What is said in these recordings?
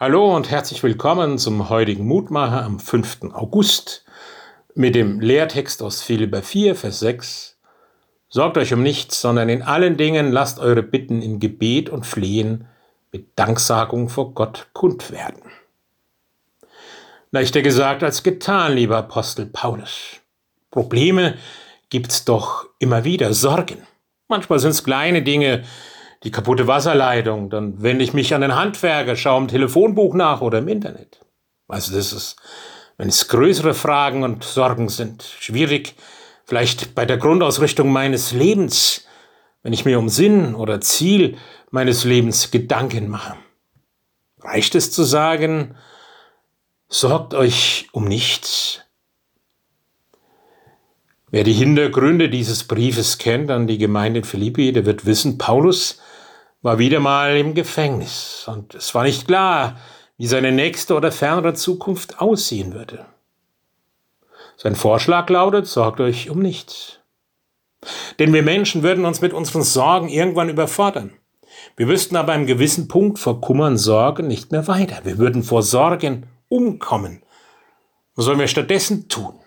Hallo und herzlich willkommen zum heutigen Mutmacher am 5. August mit dem Lehrtext aus Philipper 4, Vers 6. Sorgt euch um nichts, sondern in allen Dingen lasst eure Bitten in Gebet und Flehen mit Danksagung vor Gott kund werden. Leichter gesagt als getan, lieber Apostel Paulus. Probleme gibt's doch immer wieder, Sorgen. Manchmal sind's kleine Dinge, die kaputte Wasserleitung, dann wende ich mich an den Handwerker, schaue im Telefonbuch nach oder im Internet. Also das ist, wenn es größere Fragen und Sorgen sind, schwierig, vielleicht bei der Grundausrichtung meines Lebens, wenn ich mir um Sinn oder Ziel meines Lebens Gedanken mache. Reicht es zu sagen, sorgt euch um nichts? Wer die Hintergründe dieses Briefes kennt an die Gemeinde in Philippi, der wird wissen, Paulus war wieder mal im Gefängnis und es war nicht klar, wie seine nächste oder fernere Zukunft aussehen würde. Sein Vorschlag lautet, sorgt euch um nichts. Denn wir Menschen würden uns mit unseren Sorgen irgendwann überfordern. Wir wüssten aber einem gewissen Punkt vor Kummern, Sorgen nicht mehr weiter. Wir würden vor Sorgen umkommen. Was sollen wir stattdessen tun?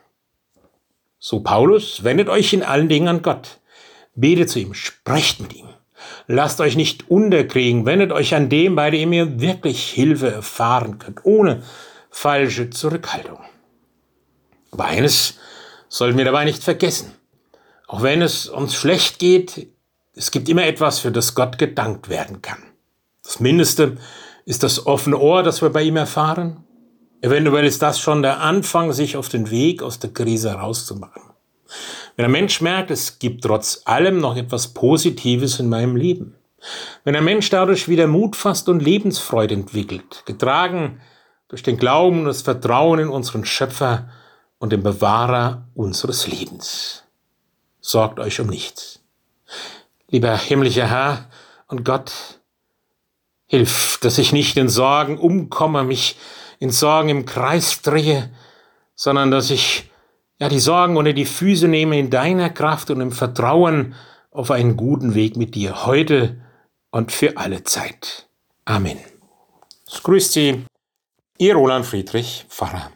So Paulus, wendet euch in allen Dingen an Gott. Betet zu ihm, sprecht mit ihm. Lasst euch nicht unterkriegen, wendet euch an dem, bei dem ihr wirklich Hilfe erfahren könnt, ohne falsche Zurückhaltung. Aber eines sollten wir dabei nicht vergessen. Auch wenn es uns schlecht geht, es gibt immer etwas, für das Gott gedankt werden kann. Das Mindeste ist das offene Ohr, das wir bei ihm erfahren, Eventuell ist das schon der Anfang, sich auf den Weg aus der Krise herauszumachen. Wenn ein Mensch merkt, es gibt trotz allem noch etwas Positives in meinem Leben. Wenn ein Mensch dadurch wieder Mut fasst und Lebensfreude entwickelt, getragen durch den Glauben und das Vertrauen in unseren Schöpfer und den Bewahrer unseres Lebens. Sorgt euch um nichts. Lieber himmlischer Herr und Gott, hilf, dass ich nicht in Sorgen umkomme, mich in Sorgen im Kreis drehe, sondern dass ich ja die Sorgen unter die Füße nehme in deiner Kraft und im Vertrauen auf einen guten Weg mit dir heute und für alle Zeit. Amen. Es grüßt Sie, Ihr Roland Friedrich, Pfarrer.